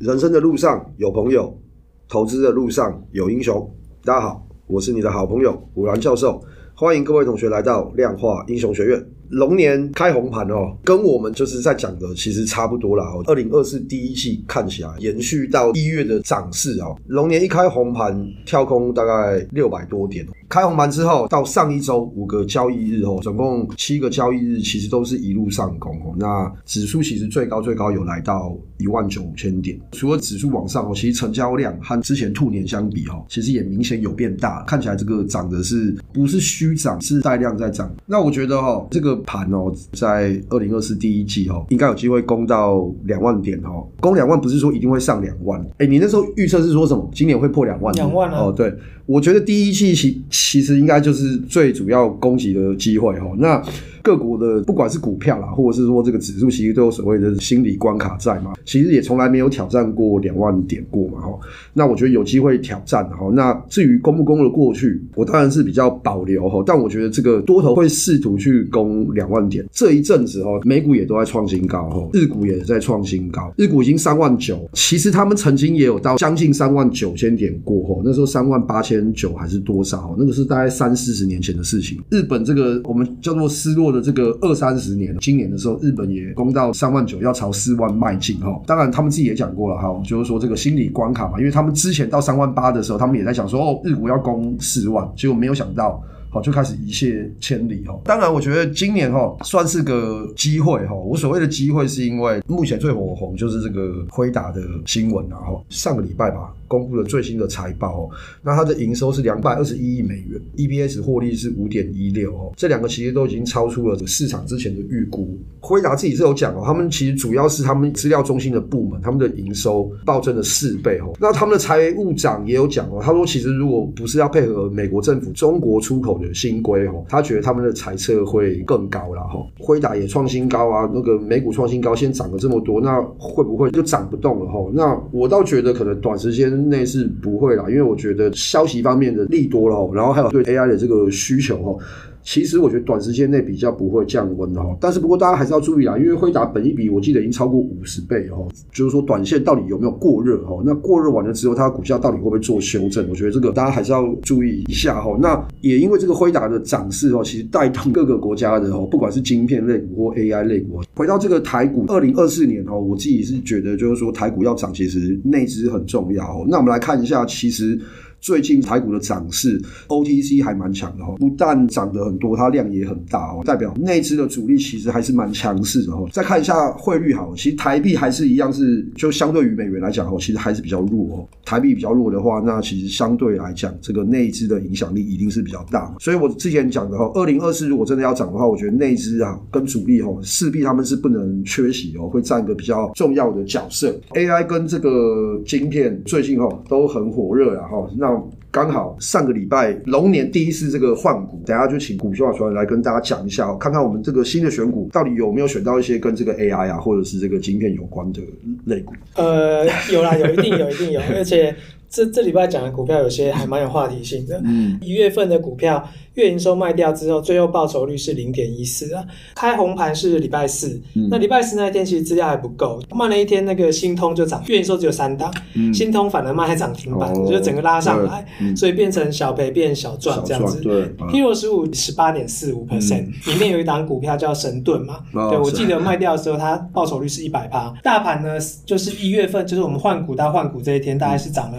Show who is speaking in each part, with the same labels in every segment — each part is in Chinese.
Speaker 1: 人生的路上有朋友，投资的路上有英雄。大家好，我是你的好朋友伍兰教授，欢迎各位同学来到量化英雄学院。龙年开红盘哦，跟我们就是在讲的其实差不多啦。二零二四第一季看起来延续到一月的涨势哦，龙年一开红盘跳空大概六百多点。开红盘之后，到上一周五个交易日哦，总共七个交易日，其实都是一路上攻哦。那指数其实最高最高有来到一万九千点。除了指数往上哦，其实成交量和之前兔年相比哦，其实也明显有变大。看起来这个涨的是不是虚涨，是带量在涨。那我觉得哈，这个盘哦，在二零二四第一季哦，应该有机会攻到两万点哦。攻两万不是说一定会上两万。哎，你那时候预测是说什么？今年会破两万？
Speaker 2: 两万啊？
Speaker 1: 哦，对，我觉得第一季其其实应该就是最主要攻击的机会哦。那各国的不管是股票啦，或者是说这个指数，其实都有所谓的心理关卡在嘛。其实也从来没有挑战过两万点过嘛哈。那我觉得有机会挑战哈。那至于攻不攻的过去，我当然是比较保留哈。但我觉得这个多头会试图去攻两万点。这一阵子哈，美股也都在创新高哈，日股也在创新高。日股已经三万九，其实他们曾经也有到将近三万九千点过哈。那时候三万八千九还是多少？那个是大概三四十年前的事情。日本这个我们叫做失落的这个二三十年，今年的时候日本也攻到三万九，要朝四万迈进哈。当然他们自己也讲过了哈，就是说这个心理关卡嘛，因为他们之前到三万八的时候，他们也在想说哦，日股要攻四万，结果没有想到。好，就开始一泻千里哈。当然，我觉得今年哈算是个机会哈。我所谓的机会，是因为目前最火红就是这个辉达的新闻啊哈。上个礼拜吧，公布了最新的财报哦。那它的营收是两百二十一亿美元，EPS 获利是五点一六哦。这两个其实都已经超出了市场之前的预估。辉达自己是有讲哦，他们其实主要是他们资料中心的部门，他们的营收暴增了四倍哦。那他们的财务长也有讲哦，他说其实如果不是要配合美国政府中国出口新规哦，他觉得他们的猜测会更高了哈。辉达也创新高啊，那个美股创新高，先涨了这么多，那会不会就涨不动了哈？那我倒觉得可能短时间内是不会啦，因为我觉得消息方面的利多了，然后还有对 AI 的这个需求哈。其实我觉得短时间内比较不会降温的哈，但是不过大家还是要注意啊，因为辉达本一比我记得已经超过五十倍哦，就是说短线到底有没有过热哈？那过热完了之后，它的股价到底会不会做修正？我觉得这个大家还是要注意一下哈。那也因为这个辉达的涨势哦，其实带动各个国家的哦，不管是晶片类股或 AI 类股。回到这个台股，二零二四年哦，我自己是觉得就是说台股要涨，其实内资很重要。那我们来看一下，其实。最近台股的涨势，OTC 还蛮强的哈，不但涨得很多，它量也很大哦，代表内资的主力其实还是蛮强势的哈。再看一下汇率好，其实台币还是一样是，就相对于美元来讲哦，其实还是比较弱哦。台币比较弱的话，那其实相对来讲，这个内资的影响力一定是比较大。所以我之前讲的哈，二零二四如果真的要涨的话，我觉得内资啊跟主力哈，势必他们是不能缺席哦，会占一个比较重要的角色。AI 跟这个晶片最近哈都很火热啊哈，那。刚好上个礼拜龙年第一次这个换股，等下就请股票传来跟大家讲一下，看看我们这个新的选股到底有没有选到一些跟这个 AI 啊，或者是这个晶片有关的类股。
Speaker 2: 呃，有啦，有一定有，一定有，而且这这礼拜讲的股票有些还蛮有话题性的。嗯，一月份的股票。月营收卖掉之后，最后报酬率是零点一四啊。开红盘是礼拜四，嗯、那礼拜四那一天其实资料还不够，慢了一天，那个新通就涨，月营收只有三档，嗯、新通反而卖涨停板，哦、就整个拉上来，嗯、所以变成小赔变小赚这样子。对，Hero 十五十八点四五 percent，里面有一档股票叫神盾嘛，哦、对我记得卖掉的时候，它报酬率是一百趴。大盘呢，就是一月份，就是我们换股到换股这一天，大概是涨了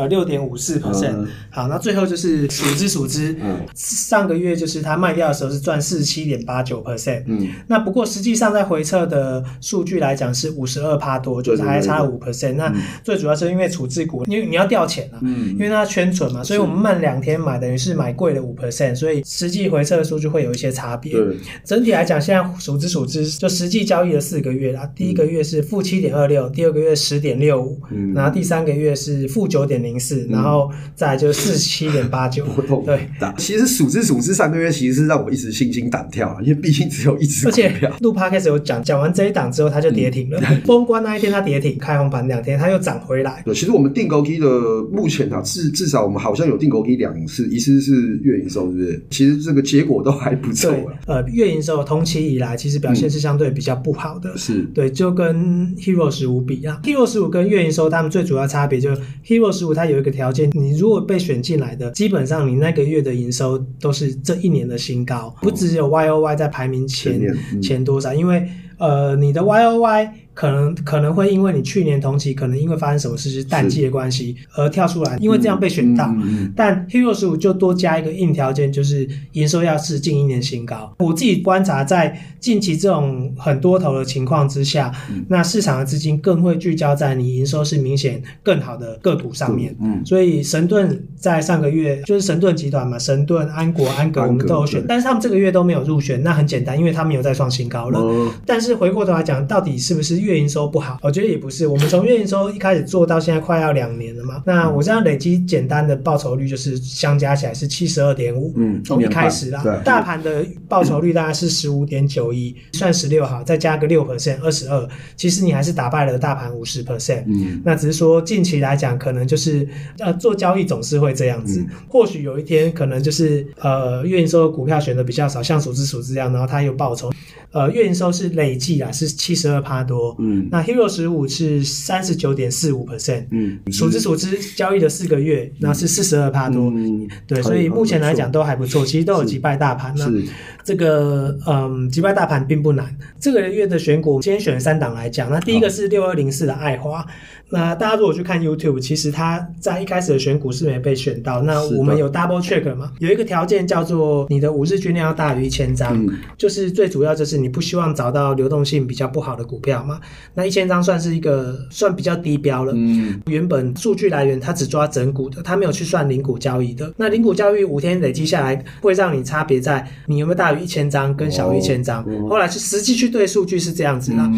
Speaker 2: 呃六点五四 percent。好，那最后就是数之数之。嗯。上个月就是它卖掉的时候是赚四十七点八九 percent，嗯，那不过实际上在回撤的数据来讲是五十二趴多，就是还差了五 percent。那最主要是因为处置股，因为你要调钱啊，嗯，因为它圈存嘛，所以我们慢两天买，等于是买贵了五 percent，所以实际回撤的数据会有一些差别。对，整体来讲，现在数之数之就实际交易了四个月啦，第一个月是负七点二六，第二个月十点六五，然后第三个月是负九九点零四，然后再来就四十七点八九。对，
Speaker 1: 其实数之数之上个月其实是让我一直心惊胆跳啊，因为毕竟只有一只股票。
Speaker 2: 而且录 Podcast 有讲，讲完这一档之后，它就跌停了。封关那一天它跌停，开红盘两天它又涨回来。
Speaker 1: 对，其实我们定钩 K 的目前啊，至至少我们好像有定钩 K 两次，一次是月营收，是不是？其实这个结果都还不错。
Speaker 2: 呃，月营收同期以来其实表现是相对比较不好的。嗯、是对，就跟 Hero 十五比啊，Hero 十五跟月营收他们最主要差别就是 Hero 十五它有一个条件，你如果被选进来的，基本上你那个月的营收都是这一年的新高，不只有 Y O Y 在排名前前、多少，因为呃你的 Y O Y。可能可能会因为你去年同期可能因为发生什么事是淡季的关系而跳出来，因为这样被选到。但 Hero 十五就多加一个硬条件，就是营收要是近一年新高。我自己观察，在近期这种很多头的情况之下，嗯、那市场的资金更会聚焦在你营收是明显更好的个股上面。嗯，所以神盾在上个月就是神盾集团嘛，神盾、安国、安格我们都有选，但是他们这个月都没有入选。那很简单，因为他们有在创新高了。嗯、但是回过头来讲，到底是不是越月营收不好，我觉得也不是。我们从月营收一开始做到现在快要两年了嘛。那我这样累积简单的报酬率就是相加起来是七十二点五。嗯，从一开始啦，大盘的报酬率大概是十五点九一，算十六好，再加个六 percent，二十二。其实你还是打败了大盘五十 percent。嗯，那只是说近期来讲，可能就是呃做交易总是会这样子。或许有一天可能就是呃月营收的股票选的比较少，像数之数之这样，然后它有报酬。呃月营收是累计啊，是七十二趴多。嗯，那 Hero 十五是三十九点四五 percent，嗯，数之数之交易的四个月，那是四十二趴多，嗯，对，所以目前来讲都还不错，其实都有击败大盘。那这个嗯，击败大盘并不难。这个月的选股，今天选了三档来讲，那第一个是六二零四的爱华。那大家如果去看 YouTube，其实它在一开始的选股是没被选到。那我们有 Double Check 嘛？有一个条件叫做你的五日均量要大于一千张，就是最主要就是你不希望找到流动性比较不好的股票嘛。那一千张算是一个算比较低标了。嗯，原本数据来源它只抓整股的，它没有去算零股交易的。那零股交易五天累积下来，会让你差别在你有没有大于一千张跟小于一千张。后来是实际去对数据是这样子啦。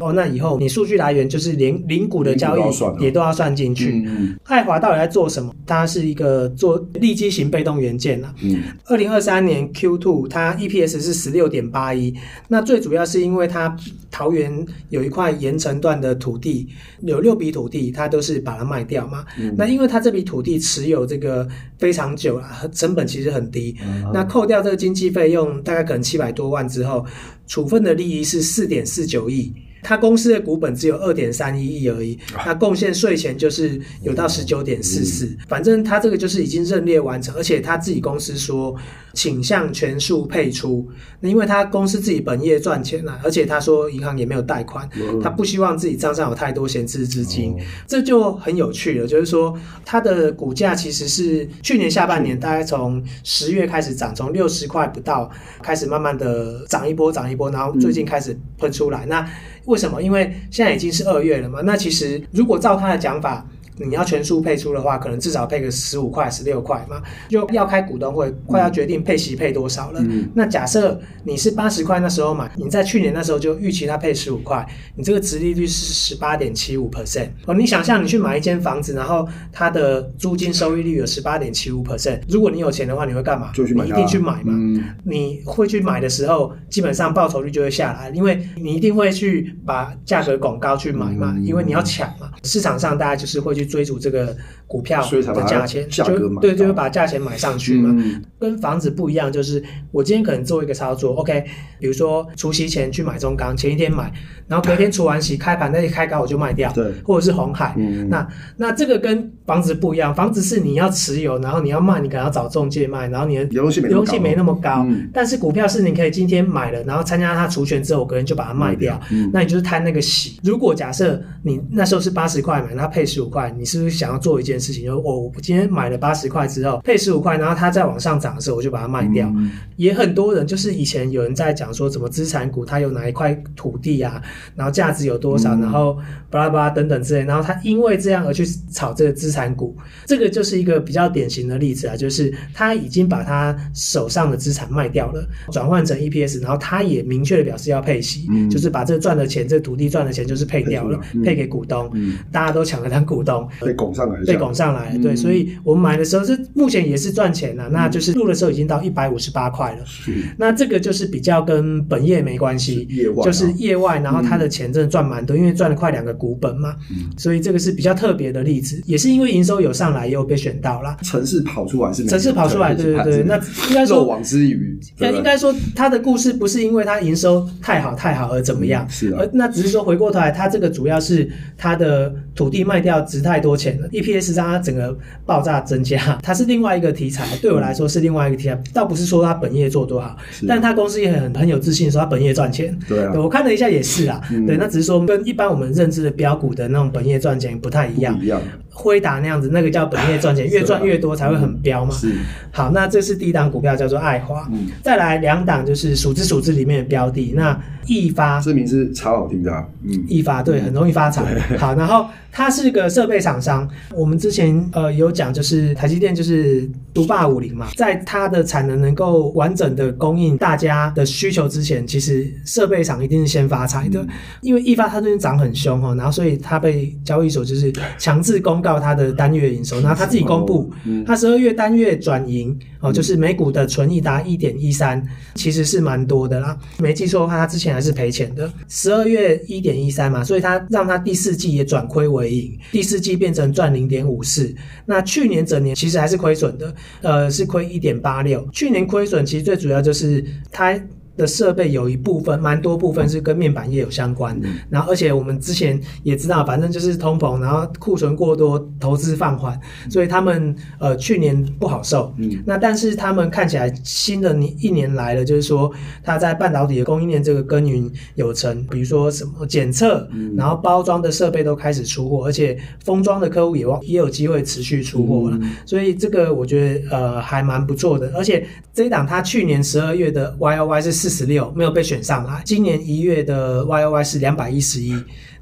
Speaker 2: 哦，那以后你数据来源就是零零股的交易。也都要算进去。嗯，爱华到底在做什么？它是一个做利基型被动元件啦。嗯，二零二三年 Q two 它 EPS 是十六点八一。那最主要是因为它桃园有一块盐城段的土地，有六笔土地，它都是把它卖掉嘛。嗯，那因为它这笔土地持有这个非常久了，成本其实很低。嗯，那扣掉这个经济费用，大概可能七百多万之后，处分的利益是四点四九亿。他公司的股本只有二点三一亿而已，那贡献税前就是有到十九点四四，反正他这个就是已经认列完成，而且他自己公司说倾向全数配出，那因为他公司自己本业赚钱了，而且他说银行也没有贷款，他不希望自己账上有太多闲置资金，这就很有趣了，就是说他的股价其实是去年下半年大概从十月开始涨，从六十块不到开始慢慢的涨一波涨一波，然后最近开始喷出来，那。为为什么？因为现在已经是二月了嘛。那其实如果照他的讲法，你要全数配出的话，可能至少配个十五块、十六块嘛，就要开股东会，快要决定配息配多少了。嗯、那假设你是八十块那时候买，你在去年那时候就预期它配十五块，你这个值利率是十八点七五 percent 哦。你想象你去买一间房子，然后它的租金收益率有十八点七五 percent，如果你有钱的话，你会干嘛？就去买，你一定去买嘛。嗯、你会去买的时候，基本上报酬率就会下来，因为你一定会去把价格拱高去买嘛，因为你要抢嘛。市场上大家就是会去。追逐这个股票的价钱，就对，就会把价钱买上去嘛。嗯、跟房子不一样，就是我今天可能做一个操作，OK，比如说除夕前去买中钢，前一天买，然后隔天除完息开盘那一开高我就卖掉，对，或者是红海。嗯、那那这个跟房子不一样，房子是你要持有，然后你要卖，你可能要找中介卖，然后你的流动性没那么高。嗯、但是股票是你可以今天买了，然后参加它除权之后，我个人就把它卖掉，嗯、那你就是贪那个息。如果假设你那时候是八十块买，它配十五块。你是不是想要做一件事情？就是我我今天买了八十块之后配十五块，然后它再往上涨的时候，我就把它卖掉。嗯、也很多人就是以前有人在讲说，什么资产股它有哪一块土地啊，然后价值有多少，嗯、然后巴拉巴拉等等之类，然后他因为这样而去炒这个资产股，这个就是一个比较典型的例子啊，就是他已经把他手上的资产卖掉了，转换成 EPS，然后他也明确的表示要配息，嗯、就是把这赚的钱，这土地赚的钱就是配掉了，配给股东，嗯、大家都抢着当股东，
Speaker 1: 被拱上来，
Speaker 2: 被拱上来，嗯、对，所以我们买的时候是目前也是赚钱的，嗯、那就是入的时候已经到一百五十八块了，是、那这个就是比较跟本业没关系，是业外啊、就是业外，然后他的钱真的赚蛮多，嗯、因为赚了快两个股本嘛，嗯、所以这个是比较特别的例子，也是因为营收有上来，也有被选到了，
Speaker 1: 城市跑出来是
Speaker 2: 城市跑出来，对对对，那应该说
Speaker 1: 漏网之鱼，
Speaker 2: 那应该说他的故事不是因为他营收太好太好而怎么样，
Speaker 1: 嗯、是
Speaker 2: 而那只是说回过头来，他这个主要是他的土地卖掉值太多钱了，EPS 让它整个爆炸增加，它是另外一个题材，对我来说是另外一个题材，倒不是说它本业做多好，但它公司也很很有自信说它本业赚钱，
Speaker 1: 对啊，
Speaker 2: 我看了一下也是啊，嗯、对，那只是说跟一般我们认知的标股的那种本业赚钱不太一样，
Speaker 1: 一样。
Speaker 2: 辉达那样子，那个叫本业赚钱，越赚越多才会很飙嘛。
Speaker 1: 是。
Speaker 2: 好，那这是第一档股票叫做爱华。嗯。再来两档就是数之数之里面的标的，那易发。
Speaker 1: 这名字超好听的。嗯。
Speaker 2: 易发对，很容易发财。好，然后它是个设备厂商。我们之前呃有讲，就是台积电就是独霸武林嘛，在它的产能能够完整的供应大家的需求之前，其实设备厂一定是先发财的。因为易发它最近涨很凶哈，然后所以它被交易所就是强制公。到它的单月营收，然后他自己公布，他十二月单月转盈哦，就是每股的纯益达一点一三，其实是蛮多的啦。没记错的话，他之前还是赔钱的，十二月一点一三嘛，所以他让他第四季也转亏为盈，第四季变成赚零点五四。那去年整年其实还是亏损的，呃，是亏一点八六。去年亏损其实最主要就是他。的设备有一部分，蛮多部分是跟面板业有相关的。然后，而且我们之前也知道，反正就是通膨，然后库存过多，投资放缓，所以他们呃去年不好受。嗯，那但是他们看起来新的年一年来了，就是说他在半导体的供应链这个耕耘有成，比如说什么检测，然后包装的设备都开始出货，而且封装的客户也也有机会持续出货了。所以这个我觉得呃还蛮不错的。而且这一档他去年十二月的 Y O Y 是。四十六没有被选上啊，今年一月的 Y O Y 是两百一十一，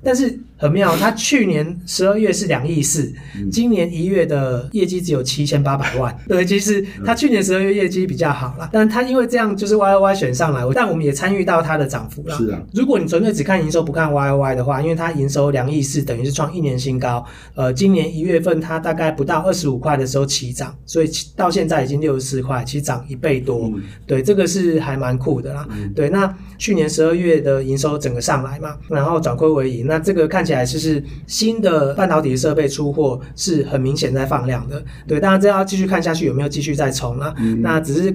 Speaker 2: 但是。很妙，他去年十二月是两亿四，今年一月的业绩只有七千八百万。对，其实他去年十二月业绩比较好啦，但他因为这样就是 Y O Y 选上来，但我们也参与到它的涨幅啦。
Speaker 1: 是啊，
Speaker 2: 如果你纯粹只看营收不看 Y O Y 的话，因为它营收两亿四，等于是创一年新高。呃，今年一月份它大概不到二十五块的时候起涨，所以到现在已经六十四块，其实涨一倍多。嗯、对，这个是还蛮酷的啦。嗯、对，那去年十二月的营收整个上来嘛，然后转亏为盈，那这个看起来就是。新的半导体设备出货是很明显在放量的，对，当然这要继续看下去有没有继续再冲啊？嗯、那只是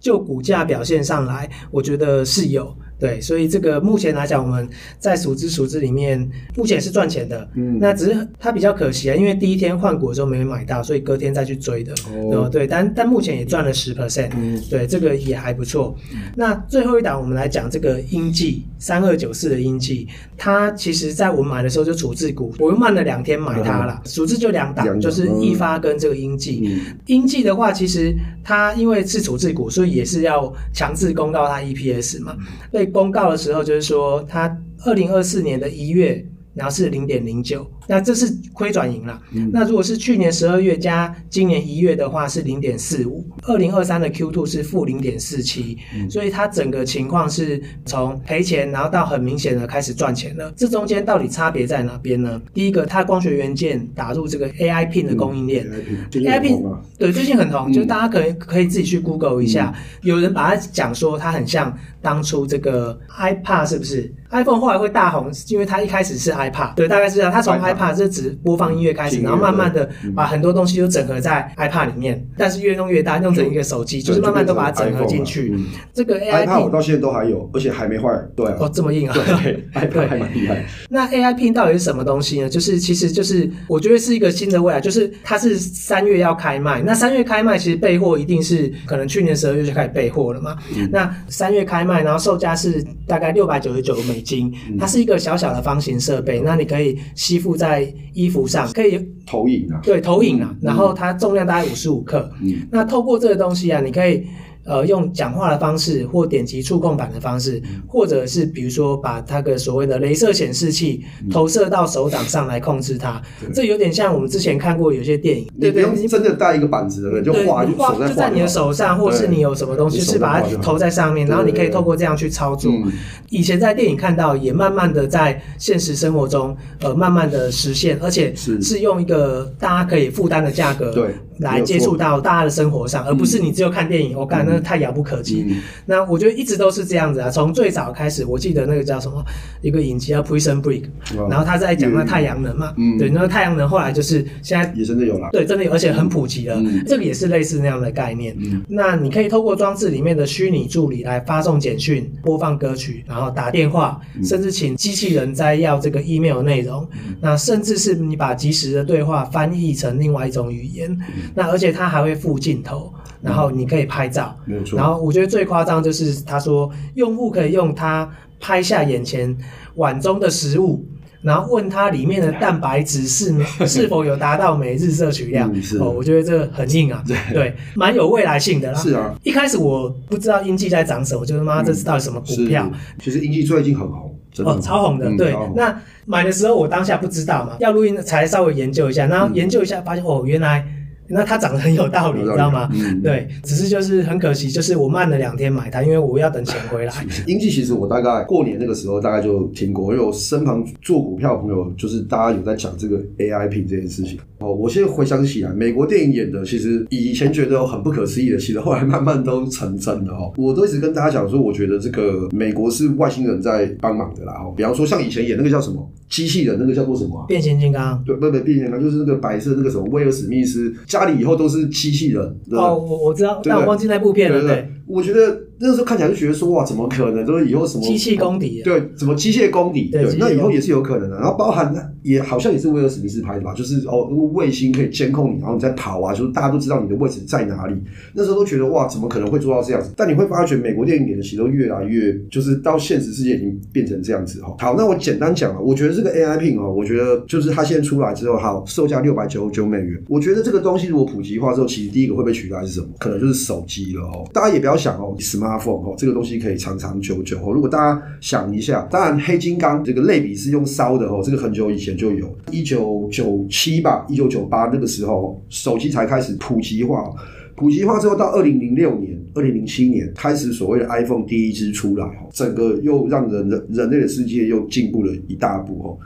Speaker 2: 就股价表现上来，我觉得是有。对，所以这个目前来讲，我们在数资数资里面目前是赚钱的。嗯，那只是它比较可惜啊，因为第一天换股的时候没买到，所以隔天再去追的。哦，对，但但目前也赚了十 percent。嗯，对，这个也还不错。嗯、那最后一档，我们来讲这个英记三二九四的英记，它其实在我们买的时候就处置股，我又慢了两天买它了。处置、嗯、就两档，就是易发跟这个英记。嗯、英记的话，其实它因为是处置股，所以也是要强制公告它 EPS 嘛。所以公告的时候，就是说，他二零二四年的一月，然后是零点零九。那这是亏转盈了。嗯、那如果是去年十二月加今年一月的话是零点四五，二零二三的 Q two 是负零点四七，所以它整个情况是从赔钱，然后到很明显的开始赚钱了。这中间到底差别在哪边呢？第一个，它光学元件打入这个 AI Pin 的供应链、嗯、，AI Pin 对最近很红，嗯、就是大家可以可以自己去 Google 一下，嗯、有人把它讲说它很像当初这个 iPad 是不是？iPhone 后来会大红，是因为它一开始是 iPad，对，大概是这样，它从 iPad 怕是指播放音乐开始，然后慢慢的把很多东西都整合在 iPad 里面，但是越弄越大，弄成一个手机，就是慢慢都把它整合进去。这个 iPad
Speaker 1: 我到现在都还有，而且还没坏。对哦，
Speaker 2: 这么硬啊！
Speaker 1: 对，iPad 还蛮厉害。
Speaker 2: 那 AI Pin 到底是什么东西呢？就是其实就是我觉得是一个新的未来，就是它是三月要开卖。那三月开卖，其实备货一定是可能去年十二月就开始备货了嘛。那三月开卖，然后售价是大概六百九十九美金，它是一个小小的方形设备，那你可以吸附在。衣服上可以
Speaker 1: 投影啊，
Speaker 2: 对，投影啊，然后它重量大概五十五克。嗯，那透过这个东西啊，你可以呃用讲话的方式或点击触控板的方式，嗯、或者是比如说把它的所谓的镭射显示器投射到手掌上来控制它，嗯、这有点像我们之前看过有些电影，
Speaker 1: 对对，你真的带一个板子的人就画就画
Speaker 2: 就在你的手上，或是你有什么东西是把它投在上面，然后你可以透过这样去操作。嗯、以前在电影看到，也慢慢的在现实生活中呃慢慢的实现，而且是。是用一个大家可以负担的价格对。来接触到大家的生活上，而不是你只有看电影。我感觉那太遥不可及。嗯、那我觉得一直都是这样子啊。从最早开始，我记得那个叫什么一个影集叫《Prison Break》，然后他在讲那太阳能嘛。嗯、对，那个太阳能后来就是现在
Speaker 1: 也真的有了。
Speaker 2: 对，真的有，而且很普及了。嗯、这个也是类似那样的概念。嗯、那你可以透过装置里面的虚拟助理来发送简讯、播放歌曲，然后打电话，甚至请机器人摘要这个 email 内容。嗯、那甚至是你把即时的对话翻译成另外一种语言。嗯那而且它还会附镜头，然后你可以拍照，没错。然后我觉得最夸张就是他说，用户可以用它拍下眼前碗中的食物，然后问他里面的蛋白质是 是否有达到每日摄取量。哦，我觉得这个很硬啊，对，蛮有未来性的啦。是啊，一开始我不知道英记在涨什么，我觉得妈这是到底什么股票？
Speaker 1: 其实英记最近很红，
Speaker 2: 哦，超红的。对，那买的时候我当下不知道嘛，要录音才稍微研究一下，然后研究一下发现哦，原来。那它涨得很有道理，你知道吗？嗯、对，只是就是很可惜，就是我慢了两天买它，因为我要等钱回来。
Speaker 1: 英记其实我大概过年那个时候大概就听过，因为我身旁做股票的朋友，就是大家有在讲这个 AI Pin 这件事情。哦，我现在回想起来，美国电影演的，其实以前觉得很不可思议的，其 实后来慢慢都成真的哦。我都一直跟大家讲说，我觉得这个美国是外星人在帮忙的啦。哦，比方说像以前演那个叫什么机器人，那个叫做什么、啊？
Speaker 2: 变形金刚？
Speaker 1: 对，不不，变形金刚就是那个白色那个什么威尔史密斯。家里以后都是机器人。
Speaker 2: 哦，我我知道，但我忘记那部片了。对，对，对，
Speaker 1: 我觉得那个时候看起来就觉得说，哇，怎么可能？都是以后什么
Speaker 2: 机器公敌？
Speaker 1: 对，什么机械公敌？对，那以后也是有可能的。然后包含也好像也是威尔史密斯拍的吧？就是哦，那个卫星可以监控你，然后你在跑啊，就是大家都知道你的位置在哪里。那时候都觉得哇，怎么可能会做到这样子？但你会发觉，美国电影演的其实都越来越，就是到现实世界已经变成这样子哈。好，那我简单讲了，我觉得这个 AI Pin 哦，我觉得就是它现在出来之后，好，售价六百九十九美元。我觉得这个东西如果普及化之后，其实第一个会被取代是什么？可能就是手机了哦。大家也不要想哦，Smartphone 哦，这个东西可以长长久久哦。如果大家想一下，当然黑金刚这个类比是用烧的哦，这个很久以前就有，一九九七吧，一九九八那个时候手机才开始普及化。普及化之后，到二零零六年、二零零七年开始所谓的 iPhone 第一支出来，整个又让人人人类的世界又进步了一大步哦。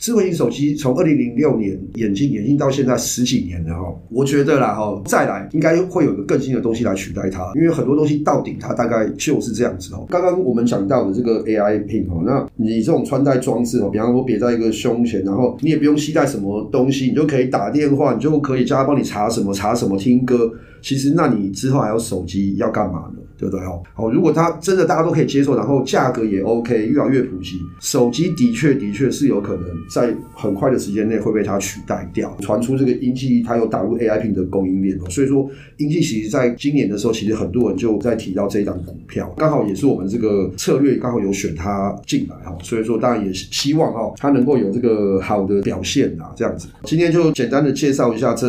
Speaker 1: 智慧型手机从二零零六年引进引进到现在十几年了哈，我觉得啦哈，再来应该会有个更新的东西来取代它，因为很多东西到顶它大概就是这样子哦。刚刚我们讲到的这个 AI Pin 哦，那你这种穿戴装置哦，比方说别在一个胸前，然后你也不用携带什么东西，你就可以打电话，你就可以叫他帮你查什么查什么听歌。其实那你之后还有手机要干嘛呢？对不对？哦，好，如果它真的大家都可以接受，然后价格也 OK，越来越普及，手机的确的确是有可能在很快的时间内会被它取代掉。传出这个英记它有打入 AI 品的供应链哦，所以说英记其实在今年的时候，其实很多人就在提到这一档股票，刚好也是我们这个策略刚好有选它进来哈，所以说当然也希望哈它能够有这个好的表现啊，这样子。今天就简单的介绍一下这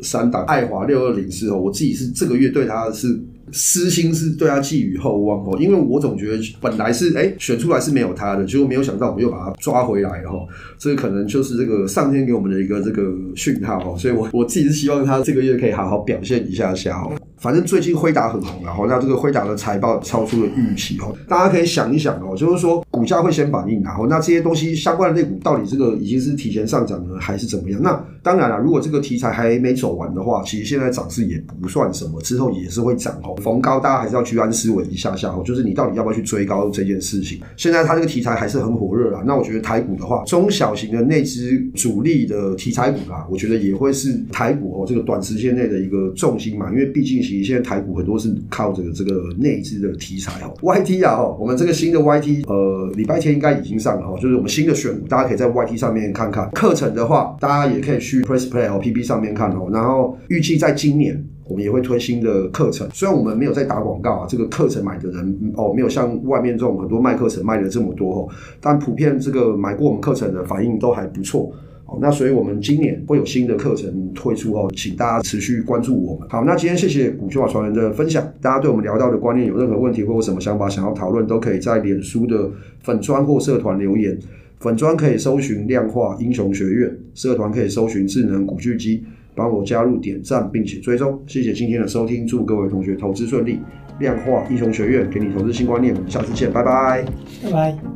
Speaker 1: 三档爱华六二零四哦，我自己是这个月对它是。私心是对他寄予厚望哦，因为我总觉得本来是哎选出来是没有他的，结果没有想到我们又把他抓回来了哈，这个可能就是这个上天给我们的一个这个讯号哦，所以我我自己是希望他这个月可以好好表现一下下哦。反正最近辉达很红然后，那这个辉达的财报超出了预期哦，大家可以想一想哦，就是说股价会先反应然后，那这些东西相关的类股到底这个已经是提前上涨呢，还是怎么样？那当然了，如果这个题材还没走完的话，其实现在涨势也不算什么，之后也是会涨哦。逢高大家还是要居安思危一下下哦，就是你到底要不要去追高这件事情。现在它这个题材还是很火热啊，那我觉得台股的话，中小型的内资主力的题材股啊，我觉得也会是台股哦这个短时间内的一个重心嘛，因为毕竟其实现在台股很多是靠着这个内资的题材哦。YT 啊哦，我们这个新的 YT 呃礼拜天应该已经上了哦，就是我们新的选股，大家可以在 YT 上面看看。课程的话，大家也可以去 Press Play 哦 PP 上面看哦，然后预计在今年。我们也会推新的课程，虽然我们没有在打广告啊，这个课程买的人哦，没有像外面这种很多卖课程卖的这么多哦，但普遍这个买过我们课程的反应都还不错。好，那所以我们今年会有新的课程推出哦，请大家持续关注我们。好，那今天谢谢股秀法传人的分享，大家对我们聊到的观念有任何问题或有什么想法想要讨论，都可以在脸书的粉专或社团留言。粉专可以搜寻量化英雄学院，社团可以搜寻智能古巨基，帮我加入点赞并且追踪。谢谢今天的收听，祝各位同学投资顺利。量化英雄学院给你投资新观念，我们下次见，拜拜，
Speaker 2: 拜拜。